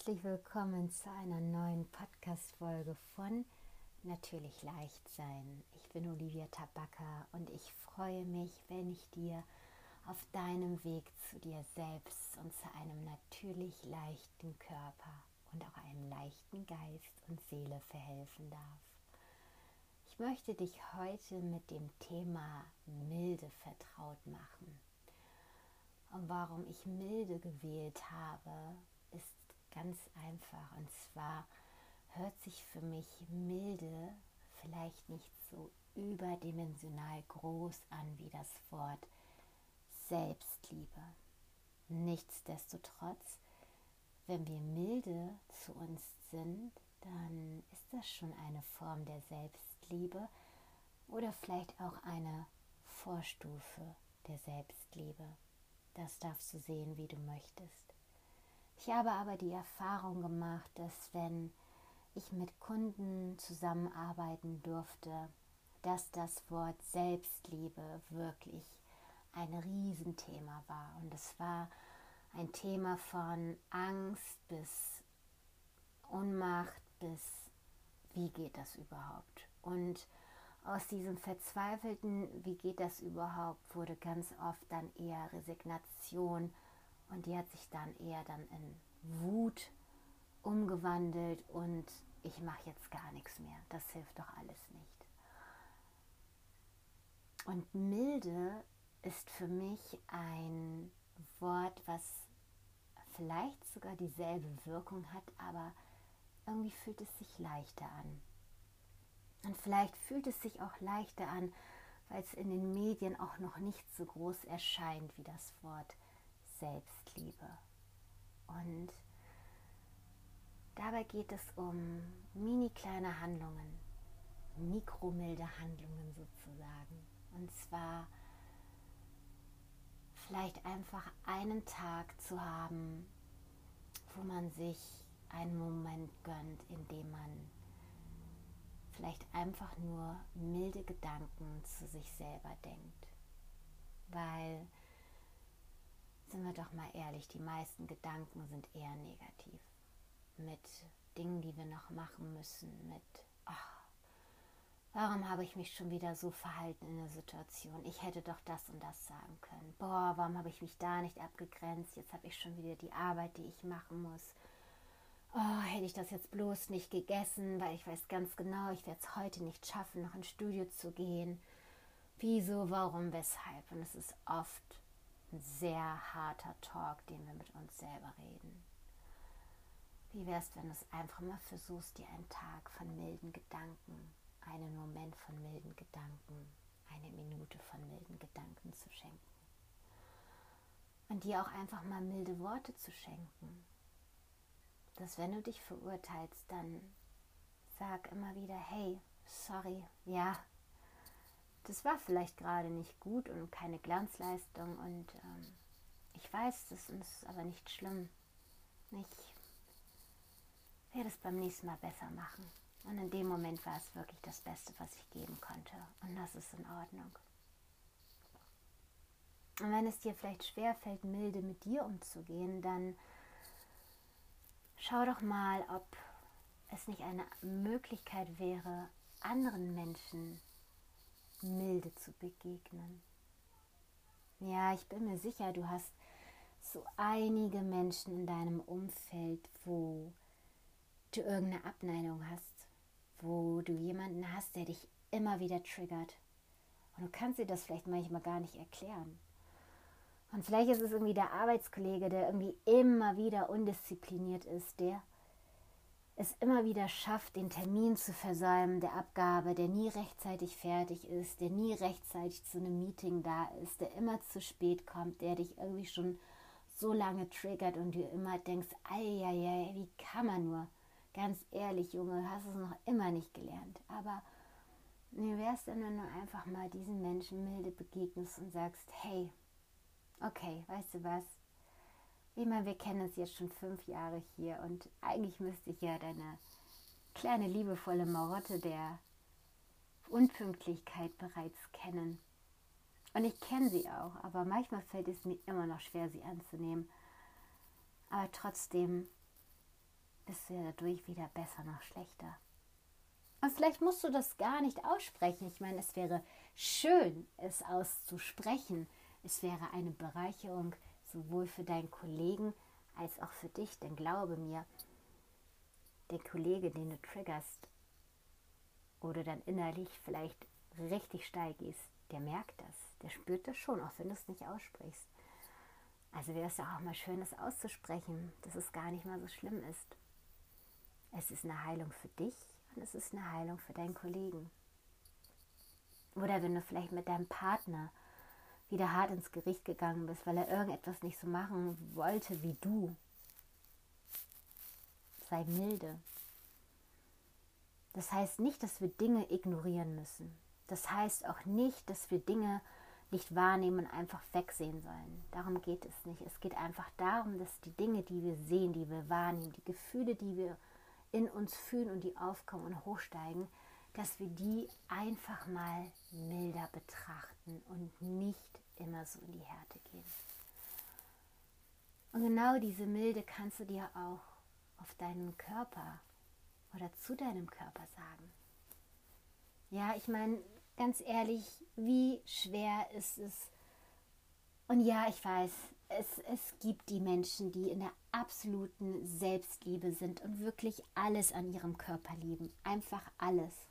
herzlich willkommen zu einer neuen Podcast-Folge von Natürlich leicht sein. Ich bin Olivia Tabaka und ich freue mich, wenn ich dir auf deinem Weg zu dir selbst und zu einem natürlich leichten Körper und auch einem leichten Geist und Seele verhelfen darf. Ich möchte dich heute mit dem Thema Milde vertraut machen. Und warum ich Milde gewählt habe, ist ganz einfach. Und zwar hört sich für mich milde vielleicht nicht so überdimensional groß an wie das Wort Selbstliebe. Nichtsdestotrotz, wenn wir milde zu uns sind, dann ist das schon eine Form der Selbstliebe oder vielleicht auch eine Vorstufe der Selbstliebe. Das darfst du sehen, wie du möchtest. Ich habe aber die Erfahrung gemacht, dass wenn ich mit Kunden zusammenarbeiten durfte, dass das Wort Selbstliebe wirklich ein Riesenthema war. Und es war ein Thema von Angst bis Unmacht bis wie geht das überhaupt? Und aus diesem verzweifelten, wie geht das überhaupt, wurde ganz oft dann eher Resignation und die hat sich dann eher dann in Wut umgewandelt und ich mache jetzt gar nichts mehr. Das hilft doch alles nicht. Und milde ist für mich ein Wort, was vielleicht sogar dieselbe Wirkung hat, aber irgendwie fühlt es sich leichter an. Und vielleicht fühlt es sich auch leichter an, weil es in den Medien auch noch nicht so groß erscheint wie das Wort Selbstliebe. Und dabei geht es um mini kleine Handlungen, mikromilde Handlungen sozusagen. Und zwar vielleicht einfach einen Tag zu haben, wo man sich einen Moment gönnt, in dem man vielleicht einfach nur milde Gedanken zu sich selber denkt. Weil sind wir doch mal ehrlich, die meisten Gedanken sind eher negativ. Mit Dingen, die wir noch machen müssen, mit, ach, warum habe ich mich schon wieder so verhalten in der Situation? Ich hätte doch das und das sagen können. Boah, warum habe ich mich da nicht abgegrenzt? Jetzt habe ich schon wieder die Arbeit, die ich machen muss. Oh, hätte ich das jetzt bloß nicht gegessen, weil ich weiß ganz genau, ich werde es heute nicht schaffen, noch ins Studio zu gehen. Wieso, warum, weshalb? Und es ist oft ein sehr harter Talk, den wir mit uns selber reden. Wie wär's, wenn du es einfach mal versuchst, dir einen Tag von milden Gedanken, einen Moment von milden Gedanken, eine Minute von milden Gedanken zu schenken? Und dir auch einfach mal milde Worte zu schenken. Dass wenn du dich verurteilst, dann sag immer wieder, hey, sorry, ja, das war vielleicht gerade nicht gut und keine Glanzleistung und ähm, ich weiß, das ist aber nicht schlimm. Ich werde es beim nächsten Mal besser machen. Und in dem Moment war es wirklich das Beste, was ich geben konnte. Und das ist in Ordnung. Und wenn es dir vielleicht schwerfällt, milde mit dir umzugehen, dann schau doch mal, ob es nicht eine Möglichkeit wäre, anderen Menschen milde zu begegnen. Ja, ich bin mir sicher, du hast so einige Menschen in deinem Umfeld, wo du irgendeine Abneigung hast, wo du jemanden hast, der dich immer wieder triggert. Und du kannst dir das vielleicht manchmal gar nicht erklären. Und vielleicht ist es irgendwie der Arbeitskollege, der irgendwie immer wieder undiszipliniert ist, der es immer wieder schafft, den Termin zu versäumen, der Abgabe, der nie rechtzeitig fertig ist, der nie rechtzeitig zu einem Meeting da ist, der immer zu spät kommt, der dich irgendwie schon so lange triggert und du immer denkst, ei, wie kann man nur? Ganz ehrlich, Junge, hast es noch immer nicht gelernt. Aber wie wäre es denn, wenn du einfach mal diesen Menschen milde begegnest und sagst, hey, okay, weißt du was? Ich meine, wir kennen uns jetzt schon fünf Jahre hier und eigentlich müsste ich ja deine kleine liebevolle Marotte der Unpünktlichkeit bereits kennen. Und ich kenne sie auch, aber manchmal fällt es mir immer noch schwer, sie anzunehmen. Aber trotzdem bist du ja dadurch wieder besser noch schlechter. Und vielleicht musst du das gar nicht aussprechen. Ich meine, es wäre schön, es auszusprechen. Es wäre eine Bereicherung sowohl für deinen Kollegen als auch für dich. Denn glaube mir, der Kollege, den du triggerst oder dann innerlich vielleicht richtig steil gehst, der merkt das. Der spürt das schon, auch wenn du es nicht aussprichst. Also wäre es ja auch mal schön, das auszusprechen, dass es gar nicht mal so schlimm ist. Es ist eine Heilung für dich und es ist eine Heilung für deinen Kollegen. Oder wenn du vielleicht mit deinem Partner wieder hart ins Gericht gegangen bist, weil er irgendetwas nicht so machen wollte wie du. Sei milde. Das heißt nicht, dass wir Dinge ignorieren müssen. Das heißt auch nicht, dass wir Dinge nicht wahrnehmen und einfach wegsehen sollen. Darum geht es nicht. Es geht einfach darum, dass die Dinge, die wir sehen, die wir wahrnehmen, die Gefühle, die wir in uns fühlen und die aufkommen und hochsteigen, dass wir die einfach mal milder betrachten und nicht immer so in die Härte gehen. Und genau diese Milde kannst du dir auch auf deinen Körper oder zu deinem Körper sagen. Ja, ich meine, ganz ehrlich, wie schwer ist es? Und ja, ich weiß, es, es gibt die Menschen, die in der absoluten Selbstliebe sind und wirklich alles an ihrem Körper lieben. Einfach alles.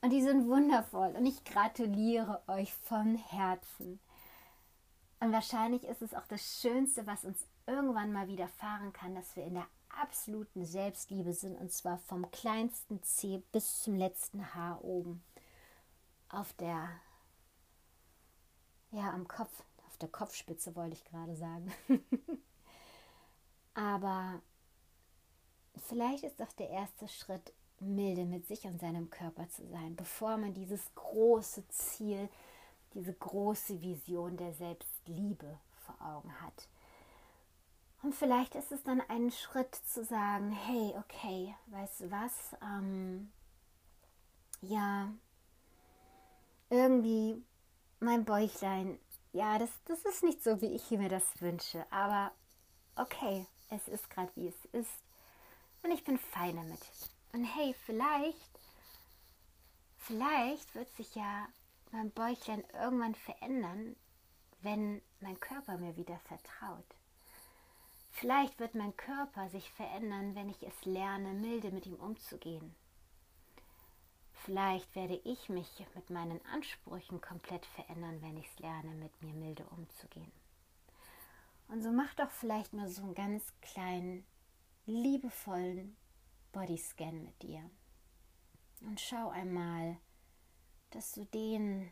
Und die sind wundervoll und ich gratuliere euch von Herzen. Und wahrscheinlich ist es auch das Schönste, was uns irgendwann mal widerfahren kann, dass wir in der absoluten Selbstliebe sind und zwar vom kleinsten C bis zum letzten Haar oben. Auf der, ja, am Kopf, auf der Kopfspitze wollte ich gerade sagen. Aber vielleicht ist doch der erste Schritt, milde mit sich und seinem Körper zu sein, bevor man dieses große Ziel, diese große Vision der Selbstliebe vor Augen hat. Und vielleicht ist es dann ein Schritt zu sagen, hey, okay, weißt du was? Ähm, ja, irgendwie mein Bäuchlein, ja, das, das ist nicht so, wie ich mir das wünsche, aber okay, es ist gerade wie es ist und ich bin fein damit. Und hey, vielleicht, vielleicht wird sich ja mein Bäuchlein irgendwann verändern, wenn mein Körper mir wieder vertraut. Vielleicht wird mein Körper sich verändern, wenn ich es lerne, milde mit ihm umzugehen. Vielleicht werde ich mich mit meinen Ansprüchen komplett verändern, wenn ich es lerne, mit mir milde umzugehen. Und so mach doch vielleicht mal so einen ganz kleinen, liebevollen Bodyscan mit dir. Und schau einmal, dass du den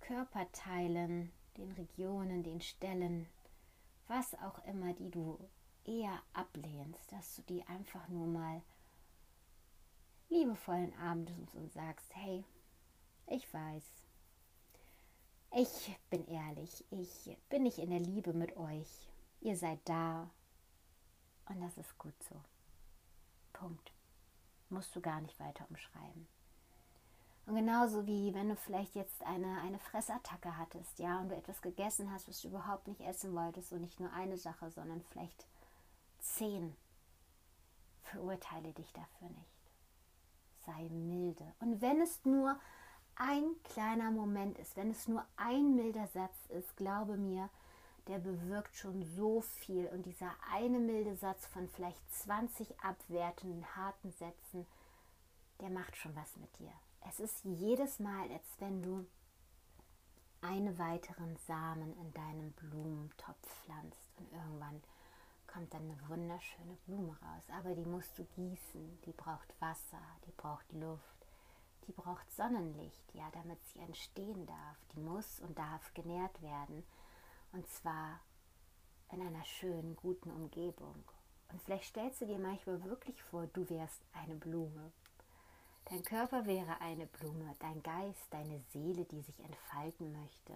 Körperteilen, den Regionen, den Stellen, was auch immer, die du eher ablehnst, dass du die einfach nur mal liebevollen Arm und sagst, hey, ich weiß, ich bin ehrlich, ich bin nicht in der Liebe mit euch, ihr seid da und das ist gut so. Musst du gar nicht weiter umschreiben. Und genauso wie wenn du vielleicht jetzt eine, eine Fressattacke hattest, ja, und du etwas gegessen hast, was du überhaupt nicht essen wolltest und nicht nur eine Sache, sondern vielleicht zehn, verurteile dich dafür nicht. Sei milde. Und wenn es nur ein kleiner Moment ist, wenn es nur ein milder Satz ist, glaube mir, der bewirkt schon so viel. Und dieser eine milde Satz von vielleicht 20 abwertenden, harten Sätzen, der macht schon was mit dir. Es ist jedes Mal, als wenn du einen weiteren Samen in deinem Blumentopf pflanzt und irgendwann kommt dann eine wunderschöne Blume raus. Aber die musst du gießen, die braucht Wasser, die braucht Luft, die braucht Sonnenlicht, ja, damit sie entstehen darf. Die muss und darf genährt werden. Und zwar in einer schönen, guten Umgebung. Und vielleicht stellst du dir manchmal wirklich vor, du wärst eine Blume. Dein Körper wäre eine Blume, dein Geist, deine Seele, die sich entfalten möchte.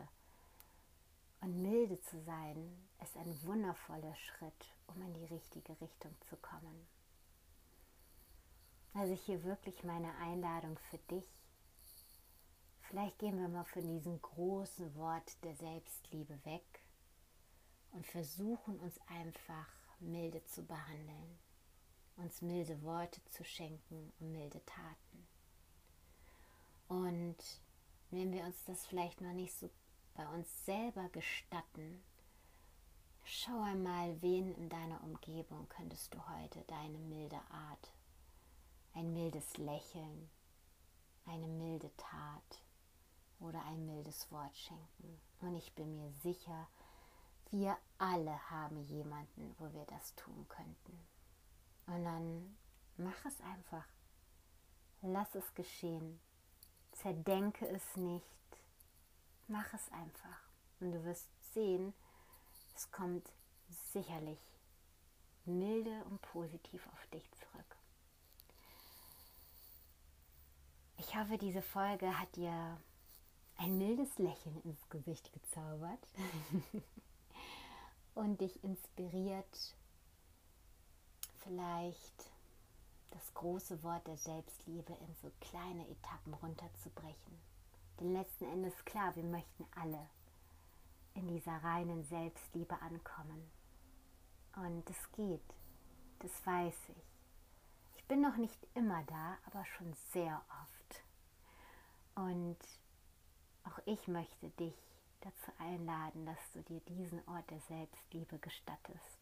Und milde zu sein, ist ein wundervoller Schritt, um in die richtige Richtung zu kommen. Also hier wirklich meine Einladung für dich. Vielleicht gehen wir mal von diesem großen Wort der Selbstliebe weg und versuchen uns einfach milde zu behandeln. uns milde Worte zu schenken und milde Taten. Und wenn wir uns das vielleicht noch nicht so bei uns selber gestatten, schau einmal, wen in deiner Umgebung könntest du heute deine milde Art, ein mildes Lächeln, eine milde Tat oder ein mildes Wort schenken. Und ich bin mir sicher, wir alle haben jemanden, wo wir das tun könnten. Und dann mach es einfach. Lass es geschehen. Zerdenke es nicht. Mach es einfach. Und du wirst sehen, es kommt sicherlich milde und positiv auf dich zurück. Ich hoffe, diese Folge hat dir ein mildes Lächeln ins Gesicht gezaubert und dich inspiriert, vielleicht das große Wort der Selbstliebe in so kleine Etappen runterzubrechen. Denn letzten Endes klar, wir möchten alle in dieser reinen Selbstliebe ankommen. Und es geht, das weiß ich. Ich bin noch nicht immer da, aber schon sehr oft. Und auch ich möchte dich dazu einladen, dass du dir diesen Ort der Selbstliebe gestattest.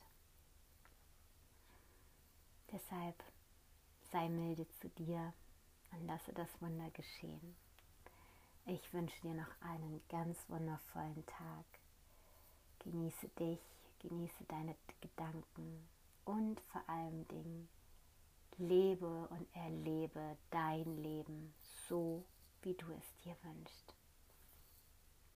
Deshalb sei milde zu dir und lasse das Wunder geschehen. Ich wünsche dir noch einen ganz wundervollen Tag. Genieße dich, genieße deine Gedanken und vor allem Dingen lebe und erlebe dein Leben so, wie du es dir wünschst.